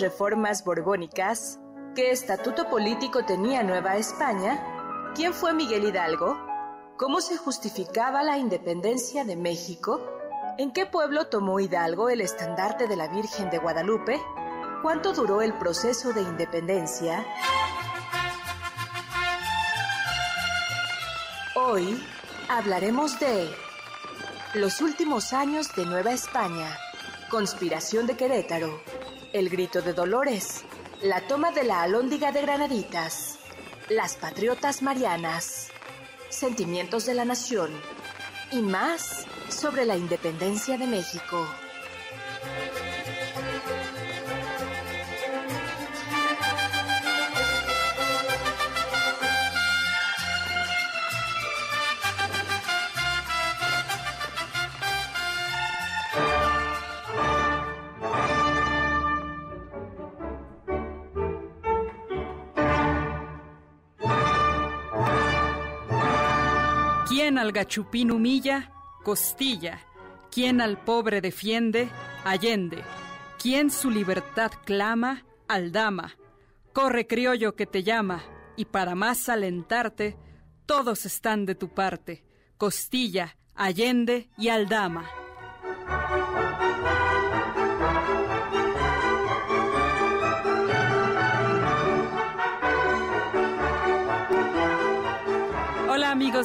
¿Qué eran las reformas borbónicas? ¿Qué estatuto político tenía Nueva España? ¿Quién fue Miguel Hidalgo? ¿Cómo se justificaba la independencia de México? ¿En qué pueblo tomó Hidalgo el estandarte de la Virgen de Guadalupe? ¿Cuánto duró el proceso de independencia? Hoy hablaremos de los últimos años de Nueva España, conspiración de Querétaro, el grito de Dolores, la toma de la Alhóndiga de Granaditas, las patriotas marianas sentimientos de la nación y más sobre la independencia de México. Quien al gachupín humilla, costilla. Quien al pobre defiende, allende. Quien su libertad clama, aldama. Corre criollo que te llama, y para más alentarte, todos están de tu parte, costilla, allende y aldama.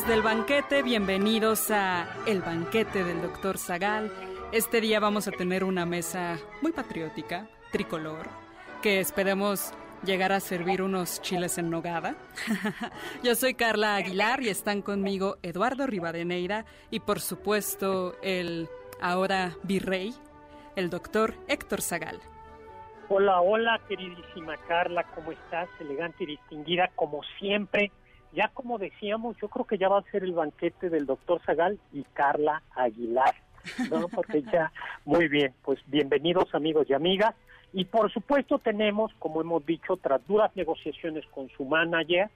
Del banquete, bienvenidos a El banquete del doctor Zagal. Este día vamos a tener una mesa muy patriótica, tricolor, que esperemos llegar a servir unos chiles en nogada. Yo soy Carla Aguilar y están conmigo Eduardo Rivadeneira y por supuesto el ahora virrey, el doctor Héctor Zagal. Hola, hola queridísima Carla, ¿cómo estás? Elegante y distinguida como siempre ya como decíamos, yo creo que ya va a ser el banquete del doctor Zagal y Carla Aguilar, ¿no? Porque ya, muy bien, pues bienvenidos amigos y amigas. Y por supuesto tenemos, como hemos dicho, tras duras negociaciones con su manager,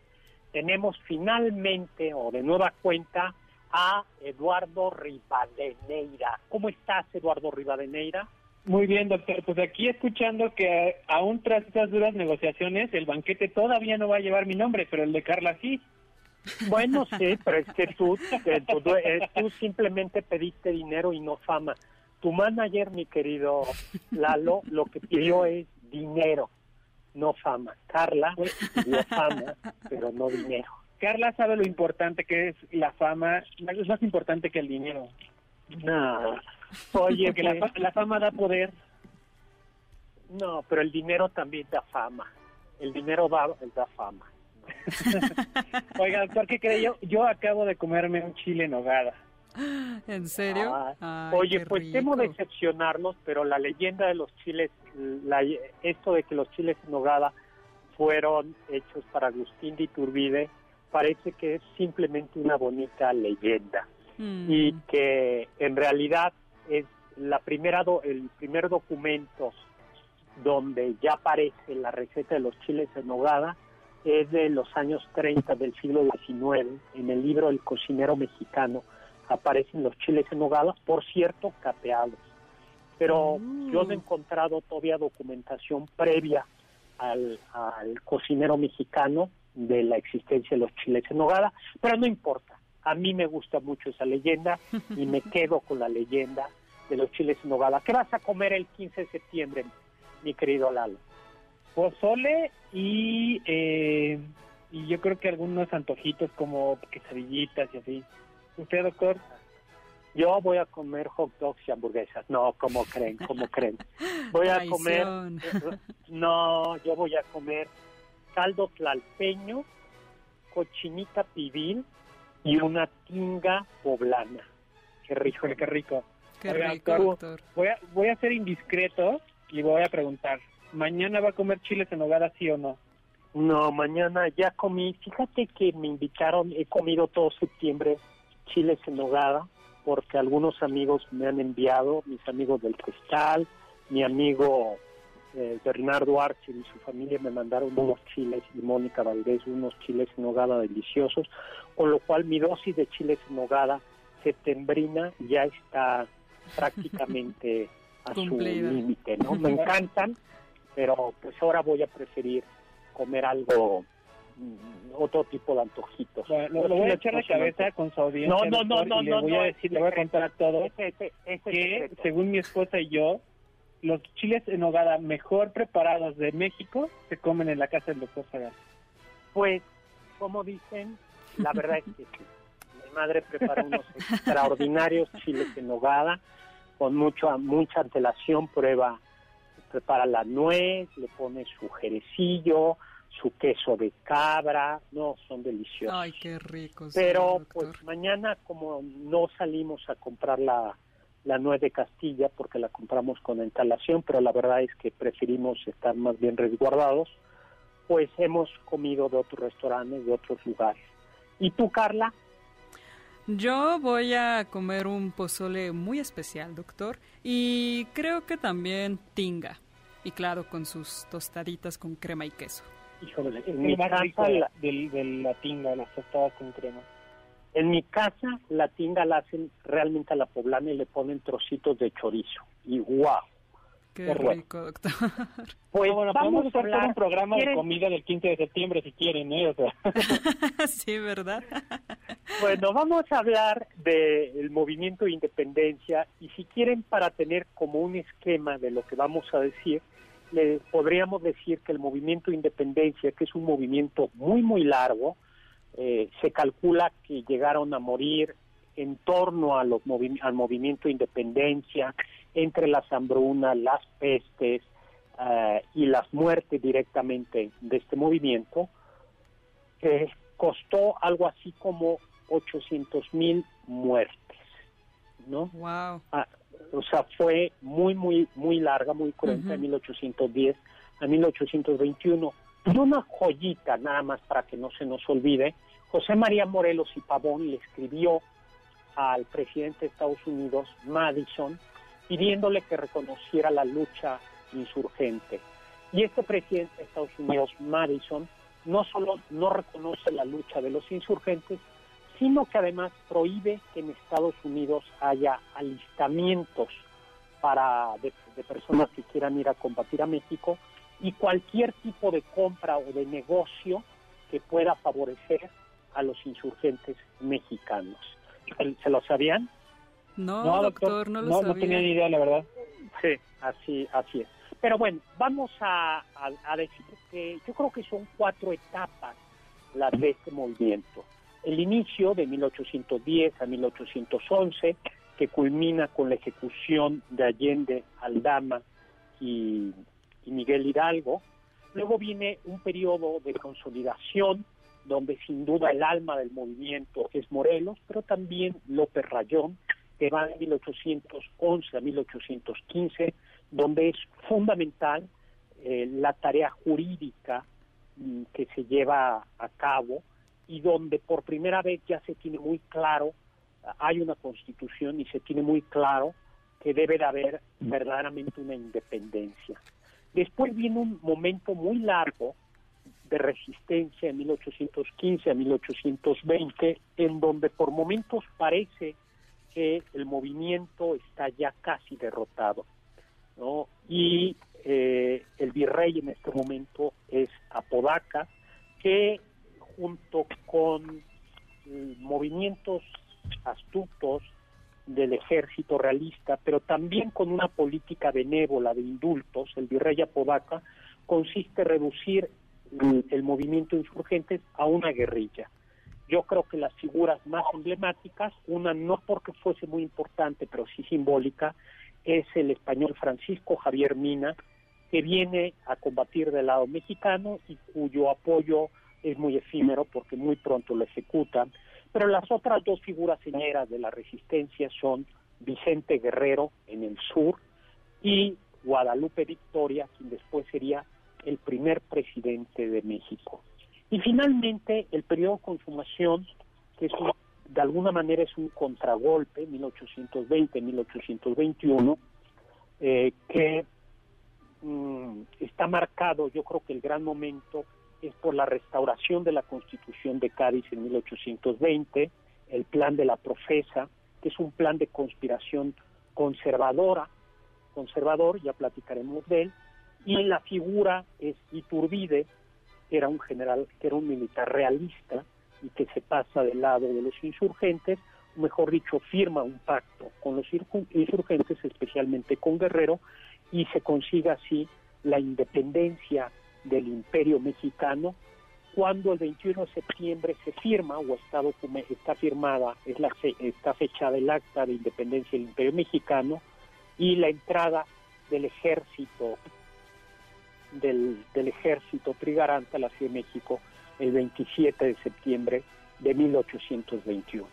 tenemos finalmente o de nueva cuenta a Eduardo Rivadeneira. ¿Cómo estás, Eduardo Rivadeneira? Muy bien, doctor. Pues aquí escuchando que aún tras esas duras negociaciones, el banquete todavía no va a llevar mi nombre, pero el de Carla sí. Bueno, sí, pero es que tú, tú, eh, tú, simplemente pediste dinero y no fama. Tu manager, mi querido Lalo, lo que pidió es dinero, no fama. Carla pidió fama, pero no dinero. Carla sabe lo importante que es la fama, es más importante que el dinero. No, Oye, que la, la, fama da poder. No, pero el dinero también da fama. El dinero da, da fama. Oiga, doctor, ¿qué cree yo? Yo acabo de comerme un chile en nogada. ¿En serio? Ah, oye, pues temo decepcionarnos, pero la leyenda de los chiles, la, esto de que los chiles en nogada fueron hechos para Agustín de Iturbide, parece que es simplemente una bonita leyenda. Mm. Y que en realidad es la primera el primer documento donde ya aparece la receta de los chiles en nogada es de los años 30 del siglo XIX. En el libro El cocinero mexicano aparecen los chiles en nogada, por cierto, capeados. Pero Mm. yo no he encontrado todavía documentación previa al, al cocinero mexicano de la existencia de los chiles en nogada, pero no importa. A mí me gusta mucho esa leyenda y me quedo con la leyenda de los chiles en nogada. ¿Qué vas a comer el 15 de septiembre, mi querido Lalo? Pozole y, eh, y yo creo que algunos antojitos como quesadillitas y así. ¿Usted, doctor? Yo voy a comer hot dogs y hamburguesas. No, como creen? como creen? Voy a comer... No, yo voy a comer caldo tlalpeño, cochinita pibil y una tinga poblana. Qué rico, qué rico. Qué rico, doctor. Voy a, voy a ser indiscreto y voy a preguntar, ¿mañana va a comer chiles en nogada sí o no? No, mañana ya comí. Fíjate que me invitaron, he comido todo septiembre chiles en nogada, porque algunos amigos me han enviado, mis amigos del Cristal, mi amigo eh, Bernardo Archer y su familia me mandaron unos chiles y Mónica Valdés unos chiles en nogada deliciosos, con lo cual mi dosis de chiles en nogada septembrina ya está prácticamente a su límite, ¿no? Me encantan, pero pues ahora voy a preferir comer algo mm, otro tipo de antojitos. lo, voy a echar la cabeza con su audiencia. No, no, no, no, le voy a decir, le voy a contar a todos que según mi esposa y yo, los chiles en hogada mejor preparados de México se comen en la casa del doctor Sagal. Pues, como dicen, la verdad es que sí. Mi madre prepara unos extraordinarios chiles en hogada con mucho, mucha antelación, prueba, prepara la nuez, le pone su jerecillo, su queso de cabra, no, son deliciosos. Ay, qué ricos. Pero pues mañana como no salimos a comprar la, la nuez de Castilla porque la compramos con instalación, pero la verdad es que preferimos estar más bien resguardados, pues hemos comido de otros restaurantes, de otros lugares. ¿Y tú, Carla? Yo voy a comer un pozole muy especial, doctor, y creo que también tinga. Y claro, con sus tostaditas con crema y queso. Híjole, es mi más rico de, la tinga, las tostadas con crema. En mi casa la tinga la hacen realmente a la poblana y le ponen trocitos de chorizo. Y guau. Qué, rico, doctor. Pues bueno, vamos a hacer un programa de comida del 15 de septiembre si quieren, ¿eh? sí, ¿verdad? bueno, vamos a hablar del movimiento de independencia y si quieren para tener como un esquema de lo que vamos a decir, le podríamos decir que el movimiento de independencia, que es un movimiento muy, muy largo, eh, se calcula que llegaron a morir en torno a los al movimiento de independencia, entre las hambrunas, las pestes eh, y las muertes directamente de este movimiento, que costó algo así como 800 mil muertes, ¿no? Wow. Ah, o sea, fue muy, muy, muy larga, muy cruenta, de 1810 a 1821. Y una joyita, nada más para que no se nos olvide, José María Morelos y Pavón le escribió al presidente de Estados Unidos, Madison, pidiéndole que reconociera la lucha insurgente. Y este presidente de Estados Unidos, Madison, no solo no reconoce la lucha de los insurgentes, sino que además prohíbe que en Estados Unidos haya alistamientos para de, personas que quieran ir a combatir a México y cualquier tipo de compra o de negocio que pueda favorecer a los insurgentes mexicanos. ¿Se lo sabían? No, doctor, no lo sabía. No tenía ni idea, la verdad. Sí, así, así es. Pero bueno, vamos a, a decir que yo creo que son cuatro etapas las de este movimiento el inicio de 1810 a 1811, que culmina con la ejecución de Allende, Aldama y, Miguel Hidalgo. Luego viene un periodo de consolidación, donde sin duda el alma del movimiento es Morelos, pero también López Rayón, que va de 1811 a 1815, donde es fundamental eh, la tarea jurídica mm, que se lleva a cabo y donde por primera vez ya se tiene muy claro, hay una constitución y se tiene muy claro que debe de haber verdaderamente una independencia. Después viene un momento muy largo de resistencia en 1815 a 1820, en donde por momentos parece que el movimiento está ya casi derrotado. ¿no? Y eh, el virrey en este momento es Apodaca, que junto con eh, movimientos astutos del ejército realista, pero también con una política benévola de indultos, el virrey Apodaca, consiste en reducir el, movimiento insurgente a una guerrilla. Yo creo que las figuras más emblemáticas, una no porque fuese muy importante, pero sí simbólica, es el español Francisco Javier Mina, que viene a combatir del lado mexicano y cuyo apoyo es muy efímero porque muy pronto lo ejecutan, pero las otras dos figuras señeras de la resistencia son Vicente Guerrero en el sur y Guadalupe Victoria, quien después sería el primer presidente de México. Y finalmente el periodo de consumación, que es de alguna manera es un contragolpe, 1820-1821, eh, que mm, está marcado, yo creo que el gran momento es por la restauración de la Constitución de Cádiz en 1820, el plan de la profesa, que es un plan de conspiración conservadora, conservador, ya platicaremos de él, y la figura es Iturbide, era un general, que era un militar realista y que se pasa del lado de los insurgentes, mejor dicho, firma un pacto con los insurgentes, especialmente con Guerrero, y se consiga así la independencia del imperio mexicano cuando el 21 de septiembre se firma o está, está firmada, es la, está fechada el acta de independencia del imperio mexicano y la entrada del ejército del, ejército trigarante a la Ciudad de México el 27 de septiembre de 1821.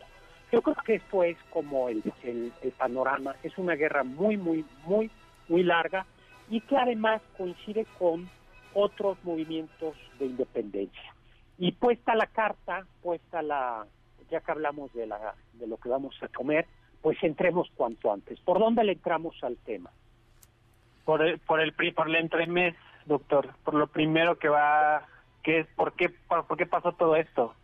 Yo creo que esto es como el, el, el panorama, es una guerra muy, muy, muy, muy larga y que además coincide con otros movimientos de independencia. Y puesta la carta, puesta la, ya que hablamos de, la, de lo que vamos a comer, pues entremos cuanto antes. ¿Por dónde le entramos al tema? Por el, por el, por el entremés, doctor, por lo primero que va, que es, ¿por qué, por qué pasó todo esto?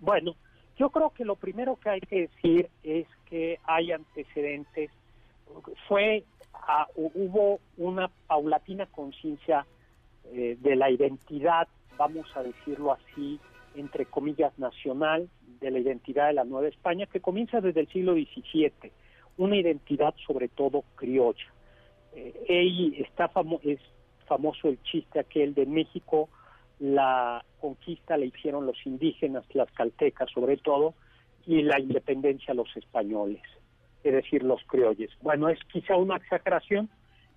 Bueno, yo creo que lo primero que hay que decir es que hay antecedentes. Fue, ah, hubo una paulatina conciencia eh, de la identidad, vamos a decirlo así, entre comillas, nacional, de la identidad de la Nueva España, que comienza desde el siglo XVII, una identidad sobre todo criolla. Eh, está es famoso el chiste aquel de México, la conquista la hicieron los indígenas, las caltecas sobre todo, y la independencia los españoles, es decir, los criolles. Bueno, es quizá una exageración,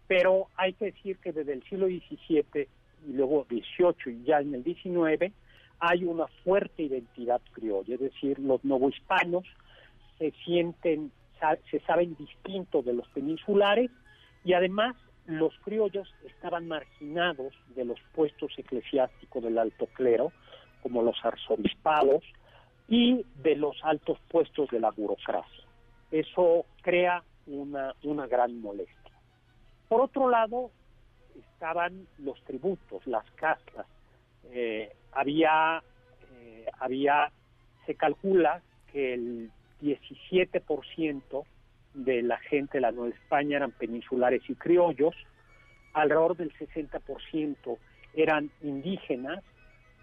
pero hay que decir que desde el siglo XVII y luego 18 y ya en el 19 hay una fuerte identidad criolla, es decir, los novohispanos se sienten, se saben distintos de los peninsulares y además los criollos estaban marginados de los puestos eclesiásticos del alto clero, como los arzobispados, y de los altos puestos de la burocracia. Eso crea una, una gran molestia. Por otro lado, estaban los tributos, las castas. Eh, había, eh, había, se calcula que el 17% de la gente de la Nueva España eran peninsulares y criollos, alrededor del 60% eran indígenas,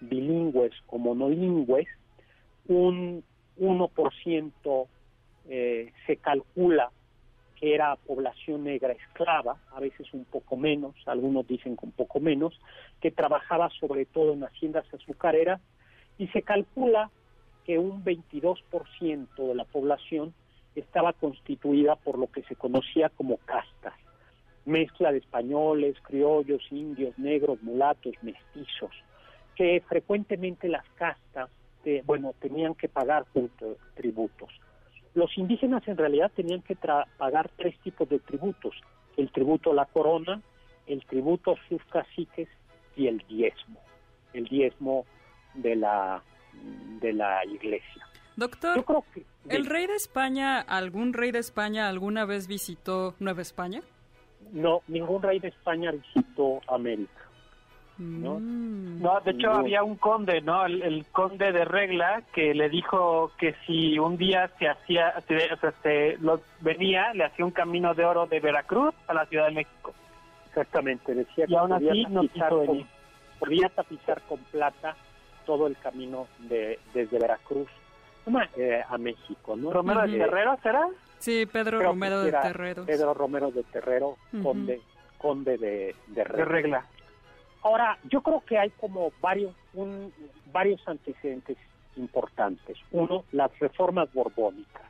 bilingües o monolingües, un 1% eh, se calcula que era población negra esclava, a veces un poco menos, algunos dicen que un poco menos, que trabajaba sobre todo en haciendas azucareras y se calcula que un 22% de la población estaba constituida por lo que se conocía como castas, mezcla de españoles, criollos, indios, negros, mulatos, mestizos, que frecuentemente las castas, eh, bueno, tenían que pagar tributos los indígenas en realidad tenían que pagar tres tipos de tributos, el tributo a la corona, el tributo a sus caciques y el diezmo, el diezmo de la, de la iglesia. Doctor, ¿el rey de España, algún rey de España alguna vez visitó Nueva España? No, ningún rey de España visitó América. ¿no? Mm. No, de hecho había un conde, ¿no? El, conde de regla que le dijo que si un día se hacía, o sea, se lo, venía, le hacía un camino de oro de Veracruz a la Ciudad de México. Exactamente, decía que aún así no con, podía tapizar con plata todo el camino de desde Veracruz eh, a México, ¿no? ¿Romero de Terrero será? Sí, Pedro Romero de Terrero. Pedro Romero de Terrero, conde, conde de, de regla. De regla. Ahora, yo creo que hay como varios, un, varios antecedentes importantes. Uno, las reformas borbónicas.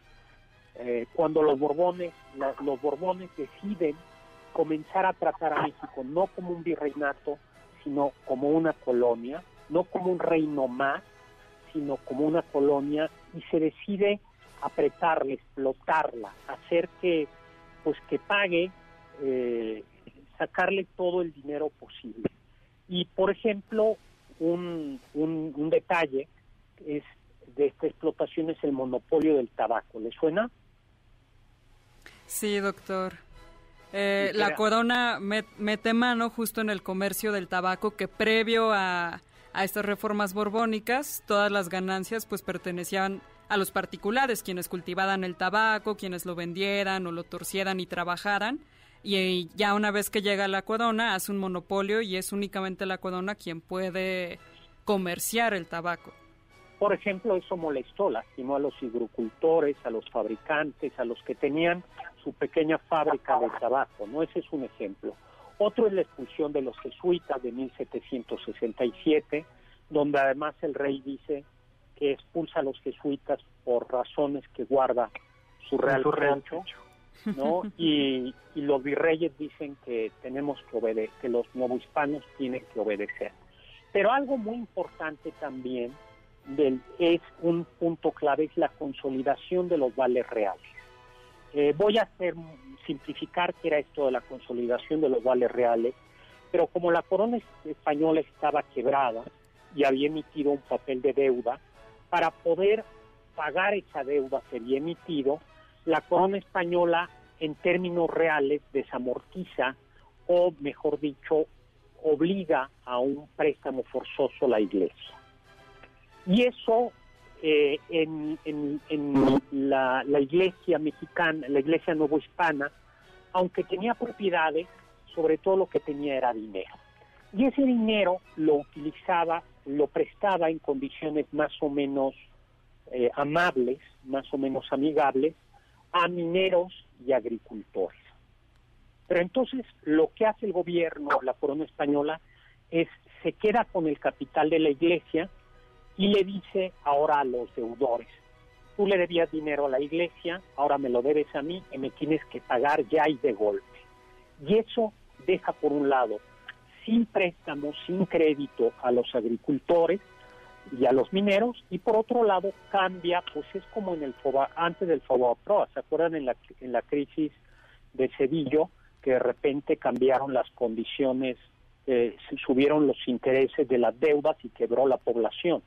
Eh, cuando los borbones, los borbones deciden comenzar a tratar a México no como un virreinato, sino como una colonia, no como un reino más, sino como una colonia, y se decide apretarla, explotarla, hacer que, pues que pague, eh, sacarle todo el dinero posible. Y, por ejemplo, un, un, detalle es de esta explotación es el monopolio del tabaco. ¿Le suena? Sí, doctor. Eh, la corona mete mano justo en el comercio del tabaco que previo a, a, estas reformas borbónicas, todas las ganancias pues pertenecían a los particulares, quienes cultivaran el tabaco, quienes lo vendieran o lo torcieran y trabajaran. Y ya una vez que llega la corona, hace un monopolio y es únicamente la corona quien puede comerciar el tabaco. Por ejemplo, eso molestó, lastimó a los agricultores, a los fabricantes, a los que tenían su pequeña fábrica de tabaco, ¿no? Ese es un ejemplo. Otro es la expulsión de los jesuitas de 1767, donde además el rey dice que expulsa a los jesuitas por razones que guarda su real rancho, ¿no? Y, y, los virreyes dicen que tenemos que obedecer, que los novohispanos tienen que obedecer. Pero algo muy importante también del, es un punto clave, es la consolidación de los vales reales. Eh, voy a hacer simplificar qué era esto de la consolidación de los vales reales, pero como la corona española estaba quebrada y había emitido un papel de deuda, para poder pagar esa deuda que había emitido, la corona española en términos reales desamortiza o, mejor dicho, obliga a un préstamo forzoso a la iglesia. Y eso eh, en, la, iglesia mexicana, la iglesia novohispana, aunque tenía propiedades, sobre todo lo que tenía era dinero. Y ese dinero lo utilizaba, lo prestaba en condiciones más o menos eh, amables, más o menos amigables, a mineros y agricultores. Pero entonces lo que hace el gobierno, la corona española, es se queda con el capital de la iglesia y le dice ahora a los deudores, tú le debías dinero a la iglesia, ahora me lo debes a mí y me tienes que pagar ya y de golpe. Y eso deja por un lado sin préstamos, sin crédito a los agricultores y a los mineros y por otro lado cambia, pues es como en el antes del Fobaproa, ¿se acuerdan en la, en la crisis de Sevilla que de repente cambiaron las condiciones, eh, subieron los intereses de las deudas y quebró la población?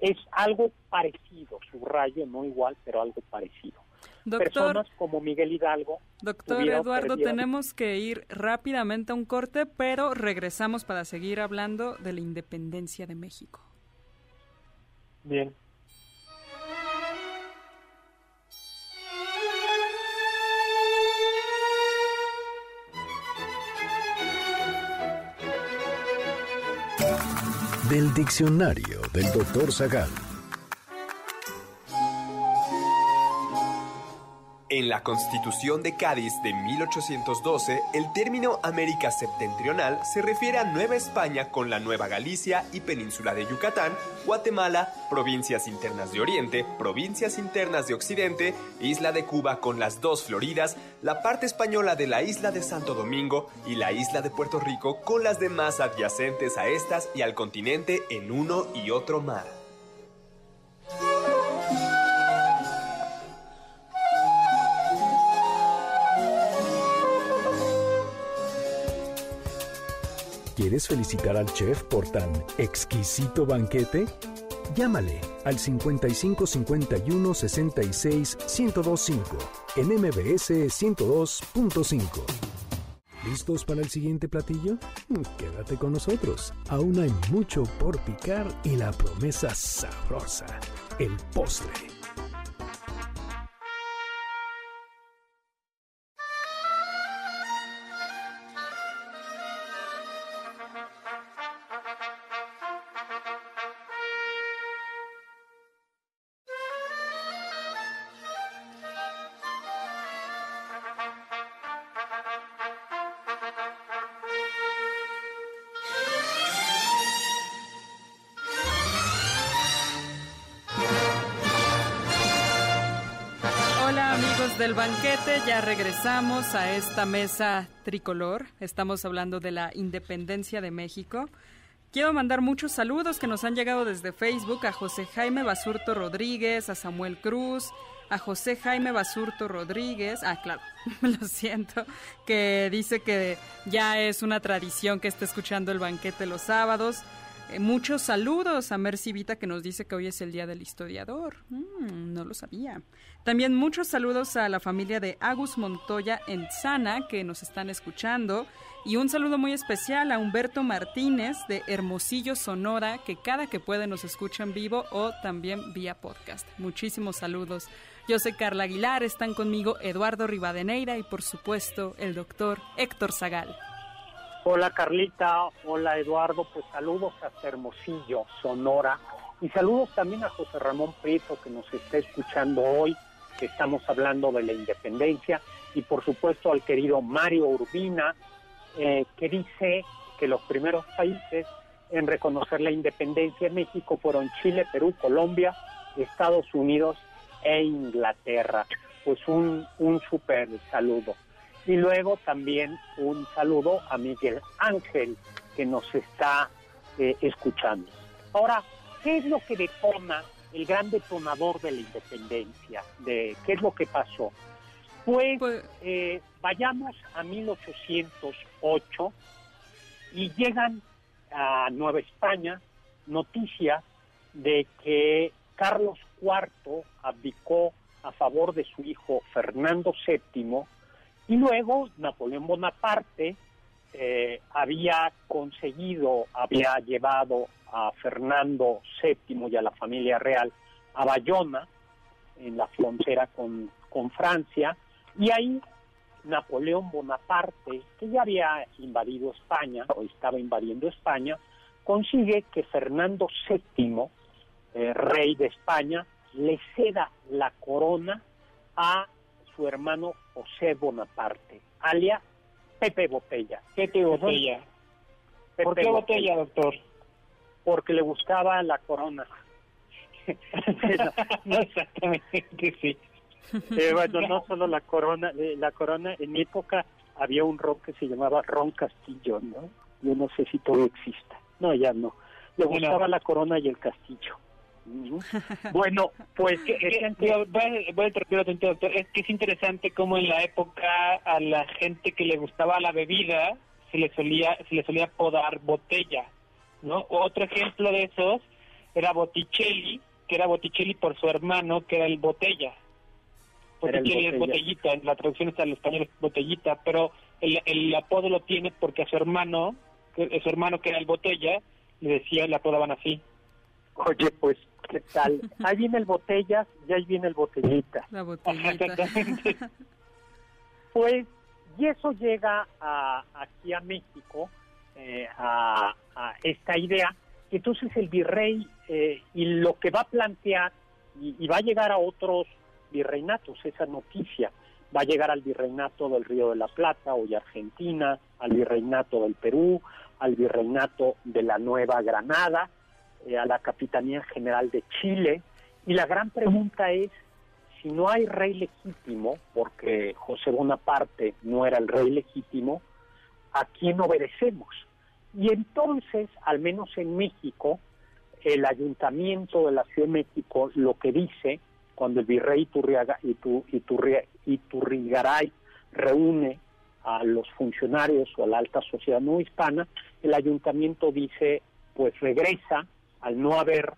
Es algo parecido, subrayo, no igual, pero algo parecido. Doctor, Personas como Miguel Hidalgo. Doctor Eduardo, tenemos que ir rápidamente a un corte, pero regresamos para seguir hablando de la independencia de México. Bien. Del diccionario del doctor Zagal. En la Constitución de Cádiz de 1812, el término América Septentrional se refiere a Nueva España con la Nueva Galicia y Península de Yucatán, Guatemala, provincias internas de Oriente, provincias internas de Occidente, Isla de Cuba con las dos Floridas, la parte española de la isla de Santo Domingo y la isla de Puerto Rico con las demás adyacentes a estas y al continente en uno y otro mar. ¿Quieres felicitar al chef por tan exquisito banquete? Llámale al 55 51 66 1025 en MBS 102.5. ¿Listos para el siguiente platillo? Quédate con nosotros. Aún hay mucho por picar y la promesa sabrosa, el postre. Del banquete, ya regresamos a esta mesa tricolor. Estamos hablando de la independencia de México. Quiero mandar muchos saludos que nos han llegado desde Facebook a José Jaime Basurto Rodríguez, a Samuel Cruz, a José Jaime Basurto Rodríguez, ah, claro, lo siento, que dice que ya es una tradición que esté escuchando el banquete los sábados. Eh, muchos saludos a Mercy Vita que nos dice que hoy es el Día del Historiador. Mm, no lo sabía. También muchos saludos a la familia de Agus Montoya en Sana que nos están escuchando. Y un saludo muy especial a Humberto Martínez de Hermosillo, Sonora, que cada que puede nos escucha en vivo o también vía podcast. Muchísimos saludos. Yo soy Carla Aguilar, están conmigo Eduardo Rivadeneira y por supuesto el doctor Héctor Zagal. Hola Carlita, hola Eduardo, pues saludos hasta Hermosillo, Sonora, y saludos también a José Ramón Prieto que nos está escuchando hoy, que estamos hablando de la independencia, y por supuesto al querido Mario Urbina, eh, que dice que los primeros países en reconocer la independencia en México fueron Chile, Perú, Colombia, Estados Unidos e Inglaterra. Pues un, un súper saludo. Y luego también un saludo a Miguel Ángel, que nos está eh, escuchando. Ahora, ¿qué es lo que detona el gran detonador de la independencia? De, ¿Qué es lo que pasó? Pues, pues eh, vayamos a 1808 y llegan a Nueva España noticias de que Carlos IV abdicó a favor de su hijo Fernando VII y luego Napoleón Bonaparte eh, había conseguido, había llevado a Fernando VII y a la familia real a Bayona, en la frontera con, con Francia, y ahí Napoleón Bonaparte, que ya había invadido España, o estaba invadiendo España, consigue que Fernando VII, eh, rey de España, le ceda la corona a su hermano José Bonaparte, alia Pepe Botella. Pepe Botella. ¿Por qué Botella, doctor? Porque le gustaba la corona. no, exactamente, sí. Eh, bueno, no solo la corona, eh, la corona, en mi época había un ron que se llamaba Ron Castillo, ¿no? Yo no sé si todo exista. No, ya no. Le gustaba la corona y el castillo. Bueno, pues que, voy, a doctor. Es que es interesante cómo en la época a la gente que le gustaba la bebida se le solía se le solía podar botella, ¿no? Otro ejemplo de esos era Botticelli, que era Botticelli por su hermano, que era el botella. Botticelli es botellita, en la traducción está en español es botellita, pero el, el apodo lo tiene porque a su hermano, que, su hermano que era el botella, le decía, le apodaban así. Oye, pues ¿Qué tal? Ahí viene el botellas y ahí viene el botellita. La botellita. pues, y eso llega a, aquí a México, eh, a, esta idea. Entonces el virrey eh, y lo que va a plantear, y, va a llegar a otros virreinatos, esa noticia, va a llegar al virreinato del Río de la Plata, hoy Argentina, al virreinato del Perú, al virreinato de la Nueva Granada, eh, a la Capitanía General de Chile. Y la gran pregunta es, si no hay rey legítimo, porque José Bonaparte no era el rey legítimo, ¿a quién obedecemos? Y entonces, al menos en México, el ayuntamiento de la Ciudad de México lo que dice, cuando el virrey Iturriaga, Iturrigaray reúne a los funcionarios o a la alta sociedad no hispana, el ayuntamiento dice, pues regresa al no haber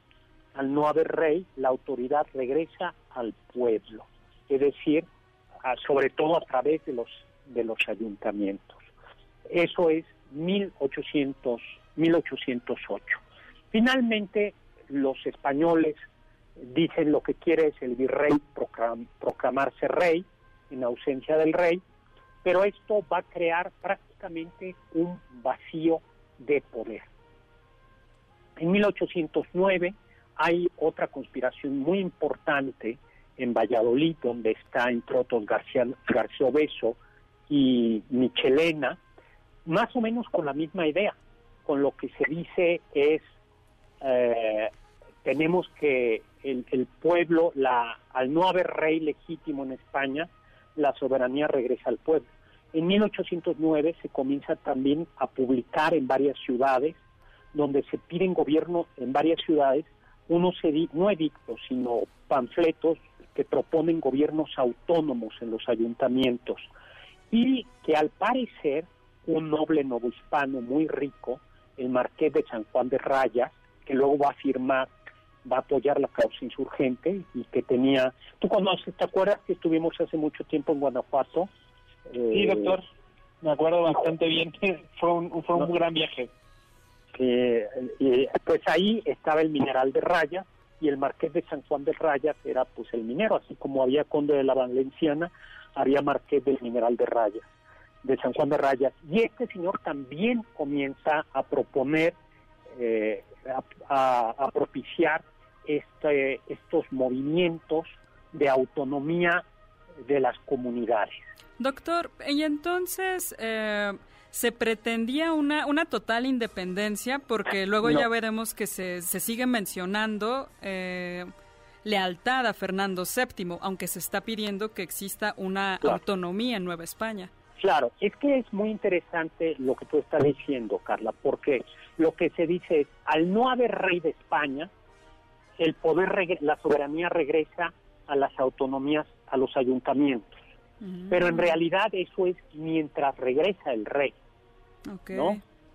al no haber rey, la autoridad regresa al pueblo, es decir, sobre todo a través de los de los ayuntamientos. Eso es 1800 1808. Finalmente los españoles dicen lo que quiere es el virrey proclamarse rey en ausencia del rey, pero esto va a crear prácticamente un vacío de poder. En 1809 hay otra conspiración muy importante en Valladolid, donde está entre otros García, García Obeso y Michelena, más o menos con la misma idea, con lo que se dice es, eh, tenemos que el, el, pueblo, la, al no haber rey legítimo en España, la soberanía regresa al pueblo. En 1809 se comienza también a publicar en varias ciudades donde se piden gobierno en varias ciudades, unos no edictos, sino panfletos, que proponen gobiernos autónomos en los ayuntamientos y que al parecer un noble novohispano muy rico, el marqués de San Juan de Rayas, que luego va a firmar, va a apoyar la causa insurgente y que tenía... ¿Tú conoces, te acuerdas que estuvimos hace mucho tiempo en Guanajuato? sí, doctor, me acuerdo bastante bien, fue un, fue un gran viaje. Que, pues ahí estaba el mineral de Rayas y el marqués de San Juan de Rayas era pues el minero, así como había conde de la Valenciana, había marqués del mineral de Rayas, de San Juan de Rayas. Y este señor también comienza a proponer, eh, a, propiciar este, estos movimientos de autonomía de las comunidades. Doctor, y entonces... Eh se pretendía una, una total independencia porque luego ya veremos que se, se sigue mencionando eh, lealtad a Fernando VII, aunque se está pidiendo que exista una autonomía en Nueva España. Claro, es que es muy interesante lo que tú estás diciendo, Carla, porque lo que se dice es, al no haber rey de España, el poder, la soberanía regresa a las autonomías, a los ayuntamientos. Pero en realidad eso es mientras regresa el rey.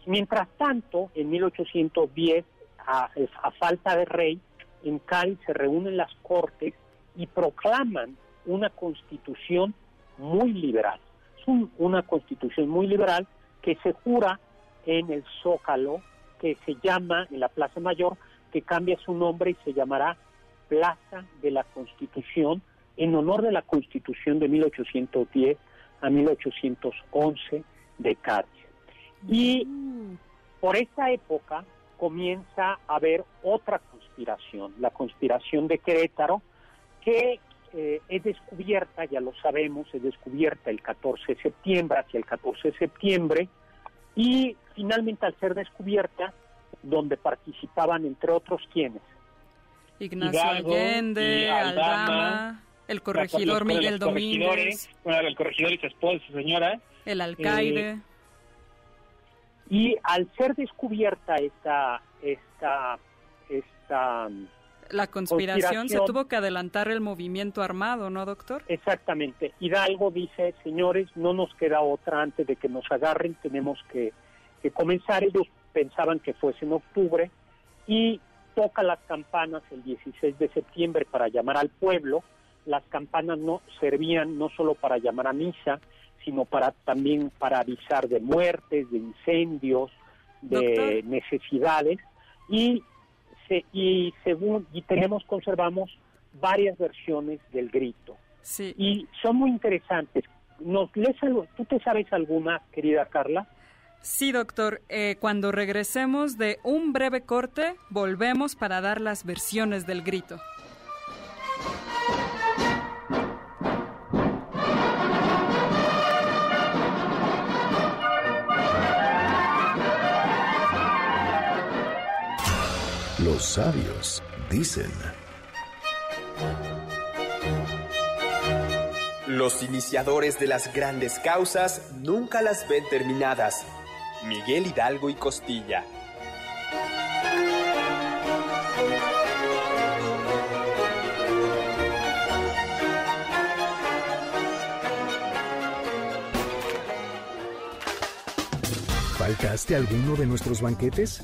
Mientras tanto, en 1810, a, a falta de rey, en Cádiz se reúnen las cortes y proclaman una constitución muy liberal. Es una constitución muy liberal que se jura en el Zócalo, que se llama, en la Plaza Mayor, que cambia su nombre y se llamará Plaza de la Constitución, en honor de la Constitución de 1810 a 1811 de Cádiz. Y por esa época comienza a haber otra conspiración, la conspiración de Querétaro, que eh, es descubierta, ya lo sabemos, es descubierta el 14 de septiembre, hacia el 14 de septiembre, y finalmente al ser descubierta, donde participaban entre otros quienes. Ignacio Allende, Aldama, el corregidor Miguel Domínguez. el corregidor y su esposa, su señora. El alcaide. Eh, y al ser descubierta esta, esta, esta la conspiración, se tuvo que adelantar el movimiento armado, ¿no, doctor? Exactamente. Hidalgo dice, señores, no nos queda otra antes de que nos agarren, tenemos que, que comenzar. Ellos pensaban que fuese en octubre y toca las campanas el 16 de septiembre para llamar al pueblo. Las campanas no servían no solo para llamar a misa, sino para también para avisar de muertes, de incendios, de necesidades y se, y según y tenemos conservamos varias versiones del grito sí. y son muy interesantes. ¿Nos lees algo? ¿Tú te sabes alguna, querida Carla? Sí, doctor. Eh, cuando regresemos de un breve corte, volvemos para dar las versiones del grito. Los sabios dicen. Los iniciadores de las grandes causas nunca las ven terminadas. Miguel Hidalgo y Costilla. ¿Faltaste alguno de nuestros banquetes?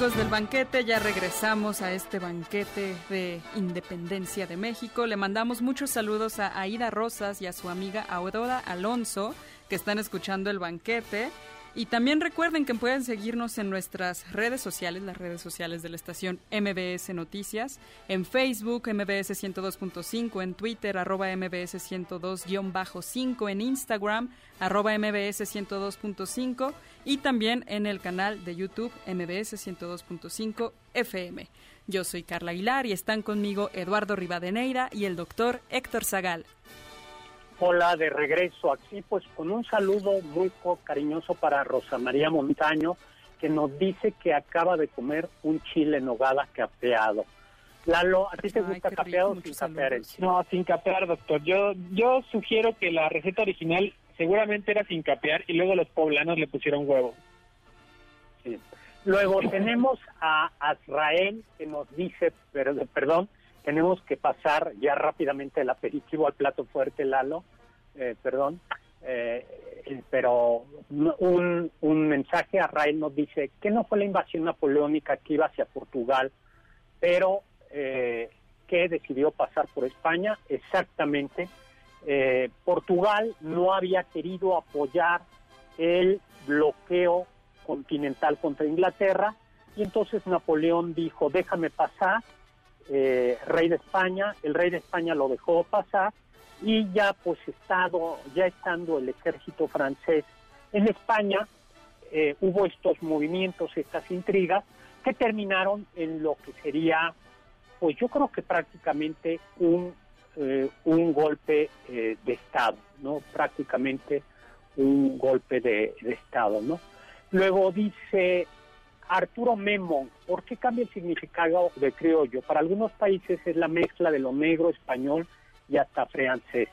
Amigos del banquete, ya regresamos a este banquete de independencia de México. Le mandamos muchos saludos a Aida Rosas y a su amiga Aurora Alonso, que están escuchando el banquete. Y también recuerden que pueden seguirnos en nuestras redes sociales, las redes sociales de la estación MBS Noticias, en Facebook MBS 102.5, en Twitter arroba MBS 102-5, en Instagram arroba MBS 102.5 y también en el canal de YouTube MBS 102.5 FM. Yo soy Carla Aguilar y están conmigo Eduardo Rivadeneira y el doctor Héctor Zagal. Hola, de regreso aquí, pues con un saludo muy cariñoso para Rosa María Montaño, que nos dice que acaba de comer un chile en nogada capeado. Lalo, ¿a ti te gusta capeado o sin capear? No, sin capear, doctor. Yo, yo sugiero que la receta original seguramente era sin capear y luego los poblanos le pusieron huevo. Sí. Luego tenemos a Azrael que nos dice, pero, perdón, tenemos que pasar ya rápidamente el aperitivo al plato fuerte, Lalo, eh, perdón, eh, pero un, mensaje a Rael nos dice que no fue la invasión napoleónica que iba hacia Portugal, pero eh, que decidió pasar por España, exactamente. Portugal no había querido apoyar el bloqueo continental contra Inglaterra y entonces Napoleón dijo, déjame pasar, eh, rey de España, el rey de España lo dejó pasar y ya pues estado, ya estando el ejército francés en España, eh, hubo estos movimientos, estas intrigas que terminaron en lo que sería, pues yo creo que prácticamente un, eh, un golpe de Estado, ¿no? Prácticamente un golpe de, de Estado, ¿no? Luego dice Arturo Memo, ¿por qué cambia el significado de criollo? Para algunos países es la mezcla de lo negro, español y hasta francés.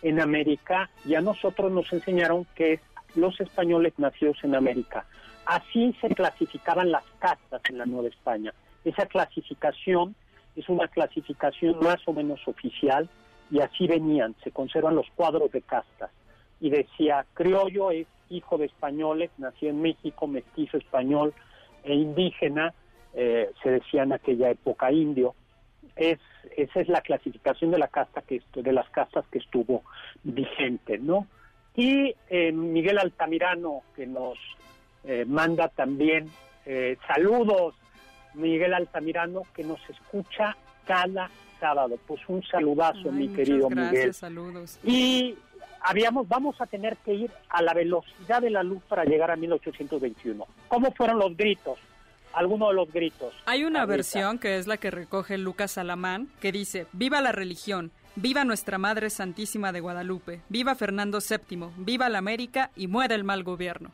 En América ya nosotros nos enseñaron que es los españoles nacidos en América. Así se clasificaban las castas en la Nueva España. Esa clasificación es una clasificación más o menos oficial y así venían, se conservan los cuadros de castas. Y decía, criollo es hijo de españoles, nació en México, mestizo español, e indígena, eh, se decía en aquella época indio. Es, esa es la clasificación de la casta que de las castas que estuvo vigente, ¿no? Y eh, Miguel Altamirano que nos eh, manda también saludos, Miguel Altamirano que nos escucha cada sábado. Pues un saludazo, mi querido gracias, Miguel. Saludos. Y habíamos, vamos a tener que ir a la velocidad de la luz para llegar a 1821. ¿Cómo fueron los gritos? Algunos de los gritos. Hay una versión que es la que recoge Lucas Salamán, que dice, viva la religión, viva nuestra Madre Santísima de Guadalupe, viva Fernando VII, viva la América y muera el mal gobierno.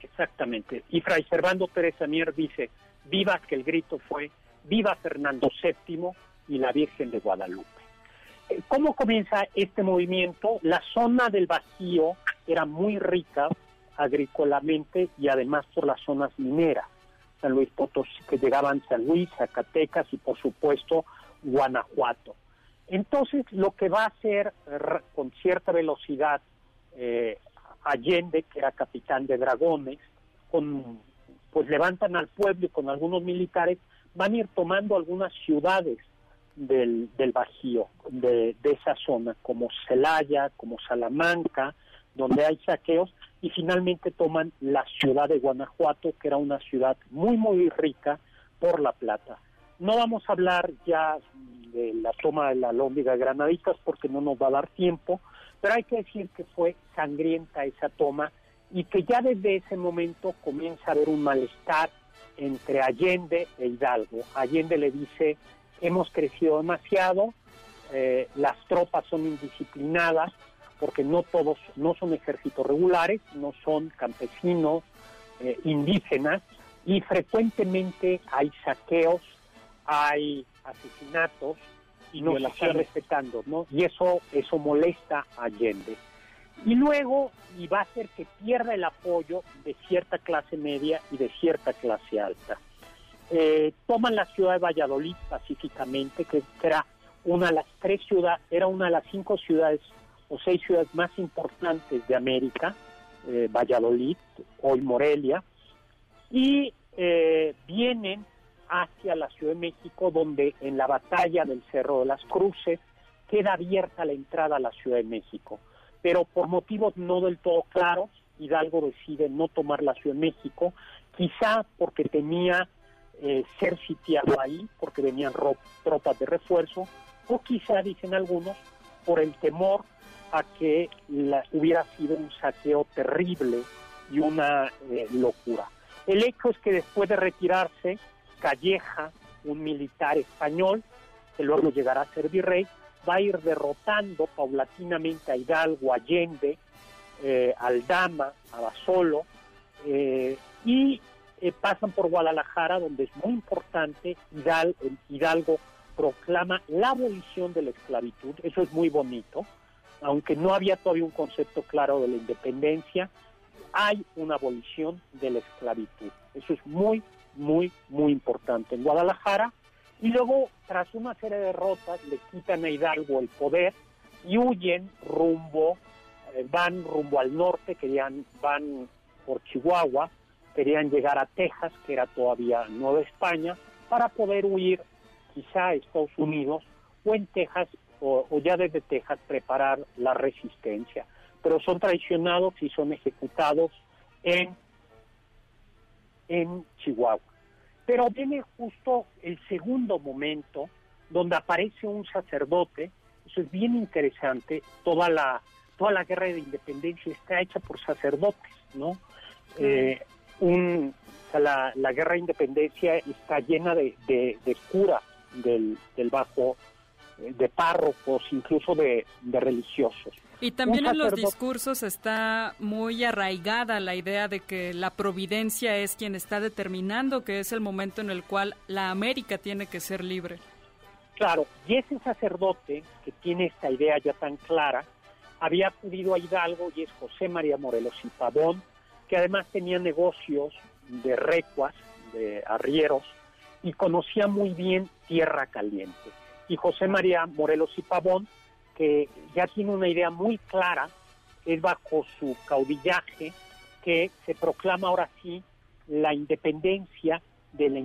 Exactamente. Y Fray Servando Teresa Mier dice, viva que el grito fue, viva Fernando VII y la Virgen de Guadalupe. ¿Cómo comienza este movimiento? La zona del vacío era muy rica agrícolamente y además por las zonas mineras. San Luis Potosí, que llegaban San Luis, Zacatecas y por supuesto Guanajuato. Entonces lo que va a hacer con cierta velocidad eh, Allende, que era capitán de dragones, con, pues levantan al pueblo y con algunos militares van a ir tomando algunas ciudades del, del Bajío, de, esa zona, como Celaya, como Salamanca, donde hay saqueos, y finalmente toman la ciudad de Guanajuato, que era una ciudad muy, muy rica por la plata. No vamos a hablar ya de la toma de la Lóndiga de Granaditas porque no nos va a dar tiempo, pero hay que decir que fue sangrienta esa toma y que ya desde ese momento comienza a haber un malestar entre Allende e Hidalgo. Allende le dice hemos crecido demasiado, eh, las tropas son indisciplinadas porque no todos, no son ejércitos regulares, no son campesinos, eh, indígenas, y frecuentemente hay saqueos, hay asesinatos y no se están respetando, ¿no? Y eso, eso molesta a Allende. Y luego, y va a hacer que pierda el apoyo de cierta clase media y de cierta clase alta eh, toman la ciudad de Valladolid pacíficamente, que era una de las tres ciudades, era una de las cinco ciudades o seis ciudades más importantes de América, eh, Valladolid, hoy Morelia, y eh, vienen hacia la Ciudad de México, donde en la batalla del Cerro de las Cruces queda abierta la entrada a la Ciudad de México, pero por motivos no del todo claros, Hidalgo decide no tomar la Ciudad de México, quizá porque tenía eh, ser sitiado ahí, porque venían tropas de refuerzo, o quizá, dicen algunos, por el temor a que hubiera sido un saqueo terrible y una eh, locura. El hecho es que después de retirarse, Calleja, un militar español, que luego llegará a ser virrey, va a ir derrotando paulatinamente a Hidalgo, Allende, eh, Aldama, Abasolo, eh, y eh, pasan por Guadalajara, donde es muy importante, Hidalgo, proclama la abolición de la esclavitud, eso es muy bonito, aunque no había todavía un concepto claro de la independencia, hay una abolición de la esclavitud. Eso es muy, muy, muy importante. En Guadalajara y luego, tras una serie de derrotas, le quitan a Hidalgo el poder y huyen rumbo, eh, van rumbo al norte, querían, van por Chihuahua, querían llegar a Texas, que era todavía Nueva España, para poder huir quizá a Estados Unidos o en Texas o, o ya desde Texas preparar la resistencia. Pero son traicionados y son ejecutados en, en Chihuahua. Pero viene justo el segundo momento donde aparece un sacerdote, eso es bien interesante, toda la, toda la guerra de independencia está hecha por sacerdotes, ¿no? Eh, un, la, guerra de independencia está llena de, de, de curas del, del bajo, eh, de párrocos, incluso de, de religiosos. Y también en los discursos está muy arraigada la idea de que la providencia es quien está determinando que es el momento en el cual la América tiene que ser libre. Claro, y ese sacerdote que tiene esta idea ya tan clara, había acudido a Hidalgo y es José María Morelos y Pavón, que además tenía negocios de recuas, de arrieros, y conocía muy bien Tierra Caliente. Y José María Morelos y Pavón que ya tiene una idea muy clara, es bajo su caudillaje que se proclama ahora sí la independencia de la,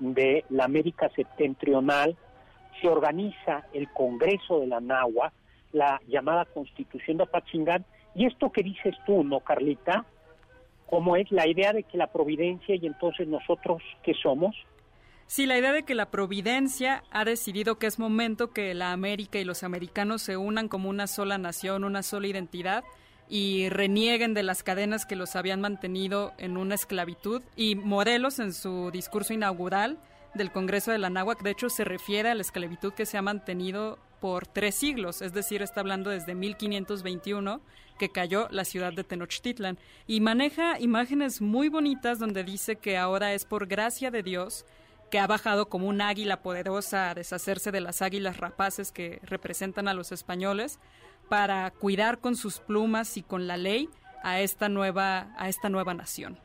de la América septentrional, se organiza el Congreso de la Nahua, la llamada Constitución de Apachingán, y esto que dices tú, ¿no, Carlita? ¿Cómo es la idea de que la providencia y entonces nosotros, ¿qué somos? Sí, la idea de que la providencia ha decidido que es momento que la América y los americanos se unan como una sola nación, una sola identidad y renieguen de las cadenas que los habían mantenido en una esclavitud. Y Morelos, en su discurso inaugural del Congreso de la Náhuac, de hecho, se refiere a la esclavitud que se ha mantenido por tres siglos, es decir, está hablando desde 1521 que cayó la ciudad de Tenochtitlan y maneja imágenes muy bonitas donde dice que ahora es por gracia de Dios que ha bajado como un águila poderosa a deshacerse de las águilas rapaces que representan a los españoles para cuidar con sus plumas y con la ley a esta nueva a esta nueva nación.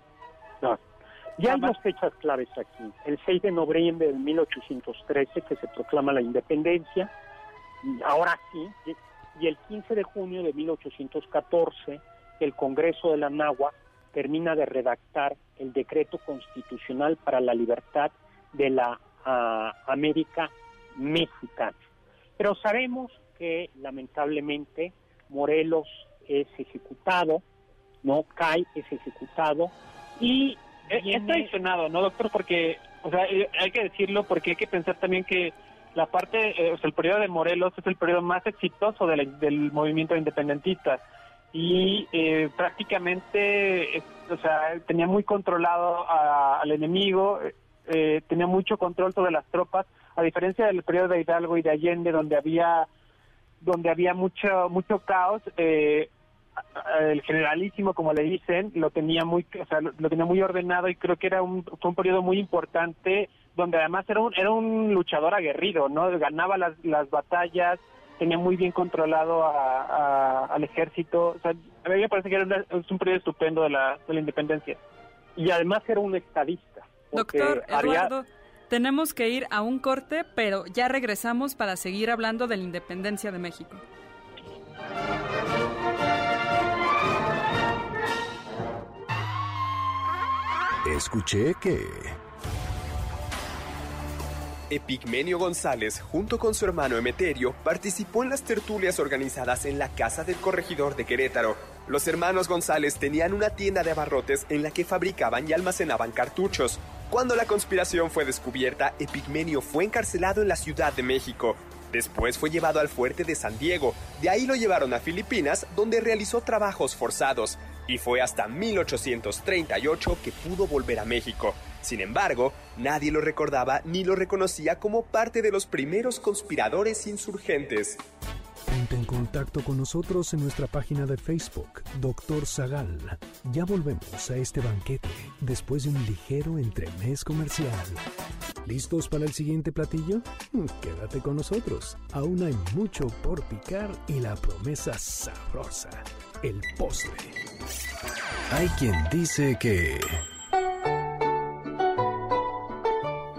Ya hay dos fechas claves aquí. El 6 de noviembre de 1813 que se proclama la independencia, ahora sí, y el 15 de junio de 1814 el Congreso de la Nahua termina de redactar el decreto constitucional para la libertad de la ah, América mexicana. Pero sabemos que lamentablemente Morelos es ejecutado, no cae, es ejecutado y es, traicionado, ¿no, doctor? Porque, o sea, eh, hay que decirlo porque hay que pensar también que la parte, eh, o sea, el periodo de Morelos es el periodo más exitoso del movimiento independentista y eh, prácticamente, o sea, tenía muy controlado al enemigo, eh, tenía mucho control sobre las tropas, a diferencia del periodo de Hidalgo y de Allende, donde había donde había mucho mucho caos. Eh, el generalísimo, como le dicen, lo tenía muy, o sea, lo, tenía muy ordenado y creo que era un, fue un periodo muy importante donde además era un, era un luchador aguerrido, ¿no? Ganaba las, las batallas, tenía muy bien controlado a, al ejército. O sea, a mí me parece que era un periodo estupendo de la, de la independencia. Y además era un estadista. Doctor Eduardo, tenemos que ir a un corte, pero ya regresamos para seguir hablando de la independencia de México. Escuché que... Epigmenio González, junto con su hermano Emeterio, participó en las tertulias organizadas en la Casa del Corregidor de Querétaro. Los hermanos González tenían una tienda de abarrotes en la que fabricaban y almacenaban cartuchos. Cuando la conspiración fue descubierta, Epigmenio fue encarcelado en la Ciudad de México. Después fue llevado al fuerte de San Diego. De ahí lo llevaron a Filipinas, donde realizó trabajos forzados. Y fue hasta 1838 que pudo volver a México. Sin embargo, nadie lo recordaba ni lo reconocía como parte de los primeros conspiradores insurgentes. Ponte en contacto con nosotros en nuestra página de Facebook, Doctor Zagal. Ya volvemos a este banquete después de un ligero entremés comercial. ¿Listos para el siguiente platillo? Quédate con nosotros. Aún hay mucho por picar y la promesa sabrosa, el postre. Hay quien dice que...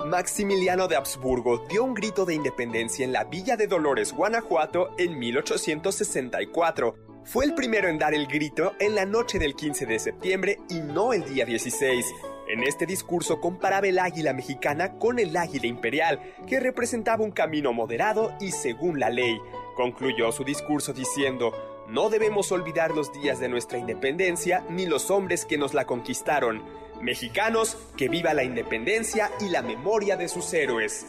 Maximiliano de Habsburgo dio un grito de independencia en la villa de Dolores, Guanajuato, en 1864. Fue el primero en dar el grito en la noche del 15 de septiembre y no el día 16. En este discurso comparaba el águila mexicana con el águila imperial, que representaba un camino moderado y según la ley. Concluyó su discurso diciendo, no debemos olvidar los días de nuestra independencia ni los hombres que nos la conquistaron. Mexicanos, que viva la independencia y la memoria de sus héroes.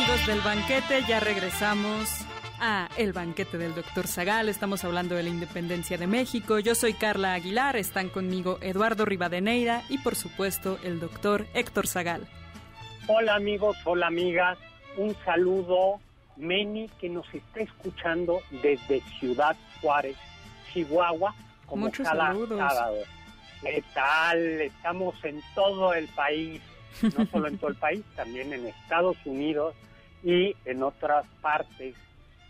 Amigos del banquete, ya regresamos a El banquete del doctor Zagal. Estamos hablando de la independencia de México. Yo soy Carla Aguilar, están conmigo Eduardo Rivadeneira y por supuesto el doctor Héctor Zagal. Hola amigos, hola amigas, un saludo Meni que nos está escuchando desde Ciudad Juárez, Chihuahua, como Muchos cada saludos. sábado. ¿Qué tal? Estamos en todo el país, no solo en todo el país, también en Estados Unidos y en otras partes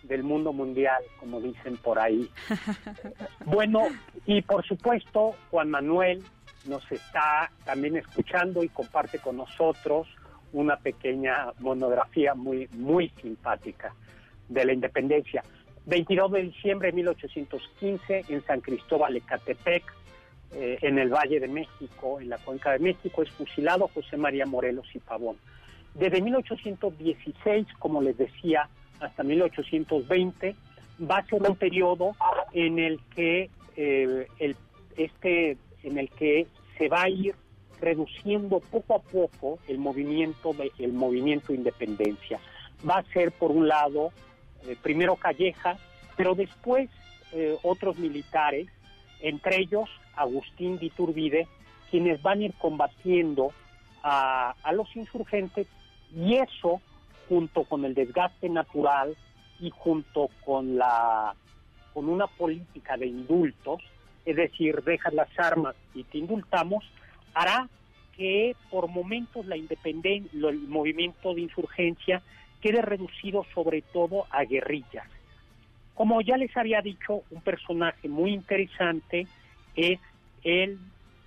del mundo mundial, como dicen por ahí. Bueno, y por supuesto, Juan Manuel nos está también escuchando y comparte con nosotros una pequeña monografía muy, muy simpática de la independencia. 22 de diciembre de 1815 en San Cristóbal Ecatepec, eh, en el Valle de México, en la Cuenca de México, es fusilado José María Morelos y Pavón. Desde 1816, como les decía, hasta 1820, va a ser un periodo en el que eh, el, este, en el que se va a ir reduciendo poco a poco el movimiento de el movimiento de independencia. Va a ser por un lado eh, primero Calleja, pero después eh, otros militares, entre ellos Agustín de Iturbide, quienes van a ir combatiendo a, a los insurgentes y eso junto con el desgaste natural y junto con la con una política de indultos, es decir, dejas las armas y te indultamos, hará que por momentos la independencia, el movimiento de insurgencia quede reducido sobre todo a guerrillas. Como ya les había dicho, un personaje muy interesante es el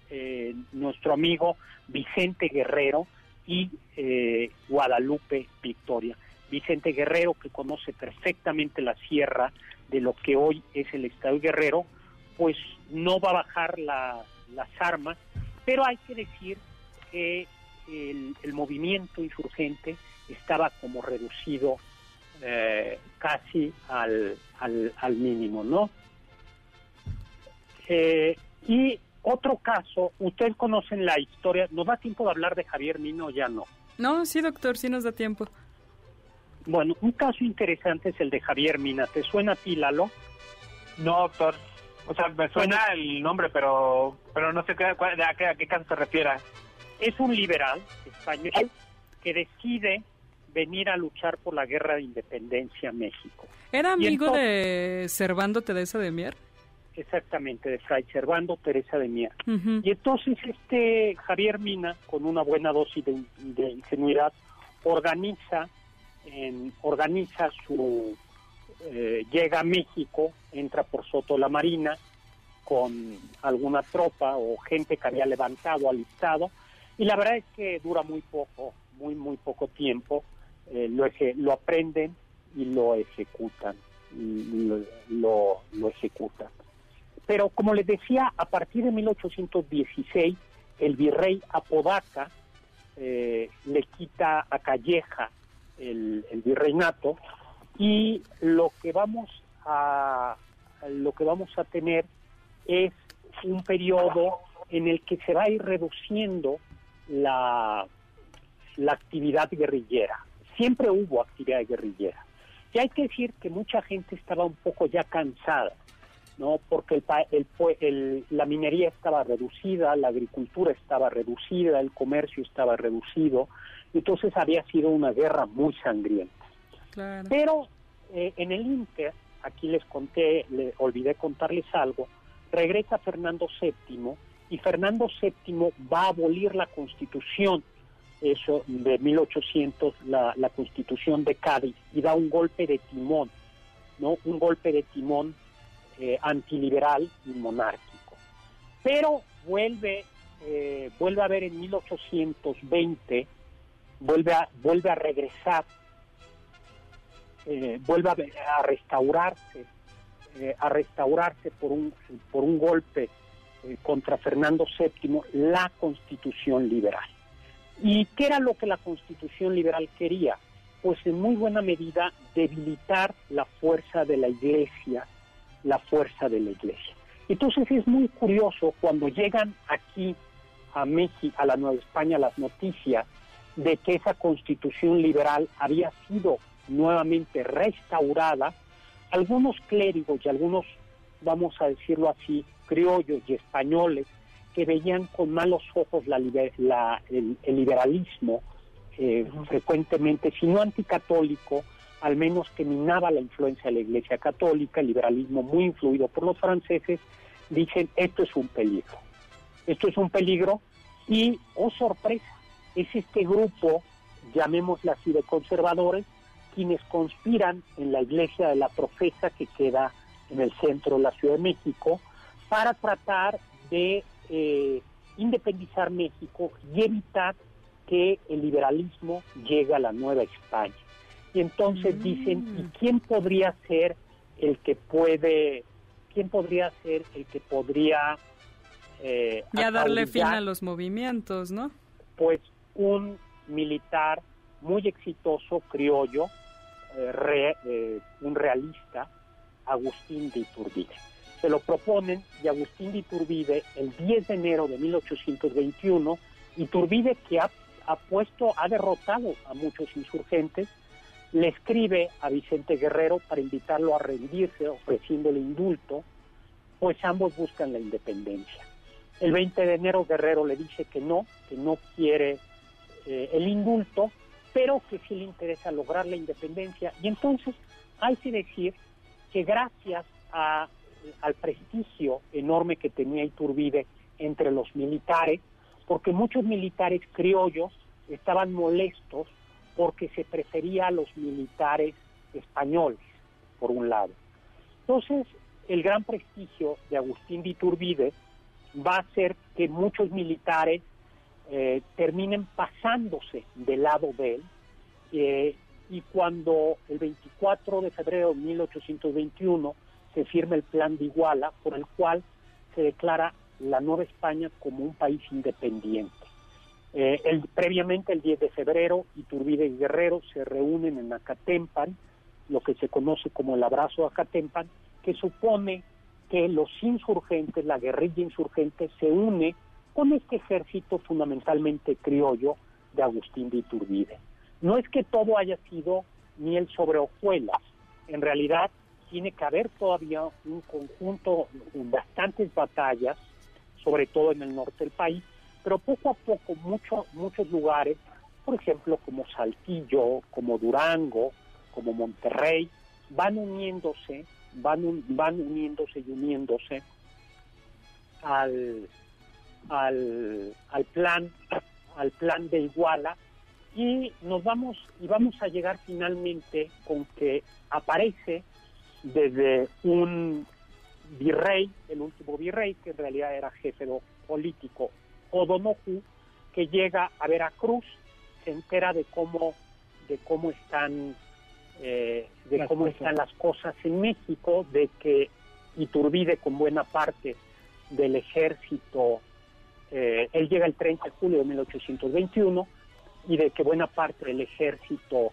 eh, nuestro amigo Vicente Guerrero y eh, Guadalupe Victoria. Vicente Guerrero, que conoce perfectamente la sierra de lo que hoy es el Estado Guerrero, pues no va a bajar la- las armas, pero hay que decir que el, movimiento insurgente estaba como reducido eh, casi al, al, al mínimo, ¿no? Eh, y otro caso, ustedes conocen la historia, ¿nos da tiempo de hablar de Javier Mino o ya no? No, sí doctor, sí nos da tiempo. Bueno, un caso interesante es el de Javier Mina. ¿Te suena a ti, Lalo? No, doctor. O sea, me suena el nombre, pero pero no sé qué, cuál- a, qué, a qué caso se refiere. Es un liberal español que decide venir a luchar por la guerra de independencia a México. ¿Era amigo entonces- de Servando Teresa de Mier? Exactamente, de Fray Servando Teresa de Mier. Y entonces este Javier Mina, con una buena dosis de, de ingenuidad, organiza, en- organiza su eh, llega a México, entra por Soto la Marina con alguna tropa o gente que había levantado, alistado, y la verdad es que dura muy poco muy, muy poco tiempo, eh, lo, lo aprenden y lo ejecutan, lo, lo, ejecutan. Pero como les decía, a partir de 1816, el virrey Apodaca eh, le quita a Calleja el, virreinato y lo que vamos a lo que vamos a tener es un periodo en el que se va a ir reduciendo la, la actividad guerrillera. Siempre hubo actividad guerrillera. Y hay que decir que mucha gente estaba un poco ya cansada, ¿no? Porque el, el, la minería estaba reducida, la agricultura estaba reducida, el comercio estaba reducido, entonces había sido una guerra muy sangrienta. Pero eh, en el Inter, aquí les conté, le olvidé contarles algo, regresa Fernando VII y Fernando VII va a abolir la constitución eso de 1800 la, la constitución de Cádiz y da un golpe de timón no un golpe de timón eh, antiliberal y monárquico pero vuelve eh, vuelve a ver en 1820 vuelve a vuelve a regresar eh, vuelve a, a restaurarse a restaurarse por un, por un golpe contra Fernando VII la constitución liberal. ¿Y qué era lo que la constitución liberal quería? Pues en muy buena medida debilitar la fuerza de la iglesia, la fuerza de la iglesia. Entonces es muy curioso cuando llegan aquí a México, a la Nueva España, las noticias de que esa constitución liberal había sido nuevamente restaurada algunos clérigos y algunos, vamos a decirlo así, criollos y españoles que veían con malos ojos la, el, liberalismo, eh, frecuentemente, si no anticatólico, al menos que minaba la influencia de la Iglesia Católica, el liberalismo muy influido por los franceses, dicen esto es un peligro. Esto es un peligro y, oh sorpresa, es este grupo, llamémosle así, de conservadores, quienes conspiran en la iglesia de la profesa que queda en el centro de la Ciudad de México para tratar de eh, independizar México y evitar que el liberalismo llegue a la Nueva España. Y entonces dicen, ¿y mm. quién podría ser el que puede, quién podría ser el que podría... Eh, ya darle fin a los movimientos, ¿no? Pues un militar muy exitoso, criollo, eh, eh, un realista, Agustín de Iturbide. Se lo proponen y Agustín de Iturbide, el 10 de enero de 1821, Iturbide que ha, ha puesto, ha derrotado a muchos insurgentes, le escribe a Vicente Guerrero para invitarlo a rendirse, ofreciéndole indulto, pues ambos buscan la independencia. El 20 de enero Guerrero le dice que no, que no quiere eh, el indulto, pero que sí le interesa lograr la independencia. Y entonces hay que decir que gracias al prestigio enorme que tenía Iturbide entre los militares, porque muchos militares criollos estaban molestos porque se prefería a los militares españoles, por un lado. Entonces, el gran prestigio de Agustín de Iturbide va a hacer que muchos militares eh, terminen pasándose del lado de él. Eh, y cuando el 24 de febrero de 1821 se firma el Plan de Iguala, por el cual se declara la Nueva España como un país independiente. Eh, el, previamente, el 10 de febrero, Iturbide y Guerrero se reúnen en Acatempan, lo que se conoce como el abrazo Acatempan, que supone que los insurgentes, la guerrilla insurgente, se une con este ejército fundamentalmente criollo de Agustín de Iturbide. No es que todo haya sido miel sobre hojuelas, en realidad tiene que haber todavía un conjunto, bastantes batallas, sobre todo en el norte del país, pero poco a poco mucho, muchos lugares, por ejemplo como Saltillo, como Durango, como Monterrey, van uniéndose, van, van uniéndose y uniéndose al, al, al plan al plan de Iguala. Y nos vamos y vamos a llegar finalmente con que aparece desde un virrey, el último virrey que en realidad era jefe político, O'Donoghue, que llega a Veracruz se entera de cómo de cómo están eh, de cómo están las cosas en México, de que Iturbide con buena parte del ejército, eh, él llega el 30 de julio de 1821 y de que buena parte del ejército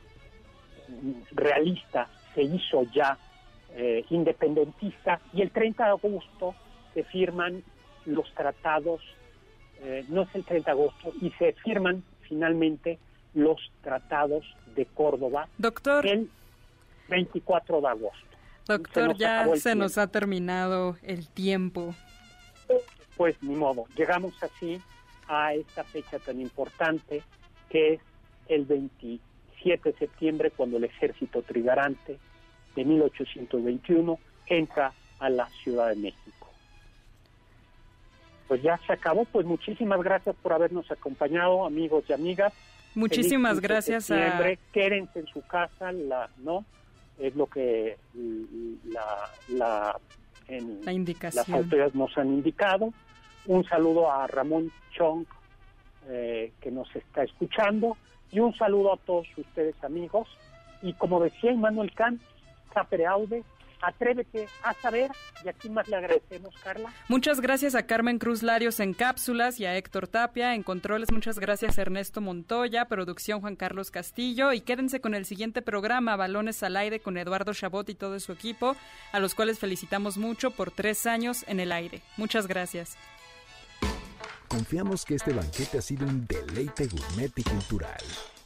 mm, realista se hizo ya eh, independentista y el 30 de agosto se firman los tratados, no es el 30 de agosto, y se firman finalmente los tratados de Córdoba Doctor. el 24 de agosto. Doctor, ya se nos ha terminado el tiempo. Pues ni modo, llegamos así a esta fecha tan importante que es el 27 de septiembre cuando el ejército trigarante de 1821 entra a la Ciudad de México. Pues ya se acabó, pues muchísimas gracias por habernos acompañado, amigos y amigas. Muchísimas gracias a... Quédense en su casa, la, ¿no? Es lo que la, la, en, indicación. las autoridades nos han indicado. Un saludo a Ramón Chong, eh, que nos está escuchando, y un saludo a todos ustedes, amigos. Y como decía Immanuel Kant, sapere aude, Atrévete a saber y aquí más le agradecemos, Carla. Muchas gracias a Carmen Cruz Larios en cápsulas y a Héctor Tapia en controles. Muchas gracias a Ernesto Montoya, producción Juan Carlos Castillo. Y quédense con el siguiente programa, Balones al Aire, con Eduardo Chabot y todo su equipo, a los cuales felicitamos mucho por tres años en el aire. Muchas gracias. Confiamos que este banquete ha sido un deleite gourmet y cultural.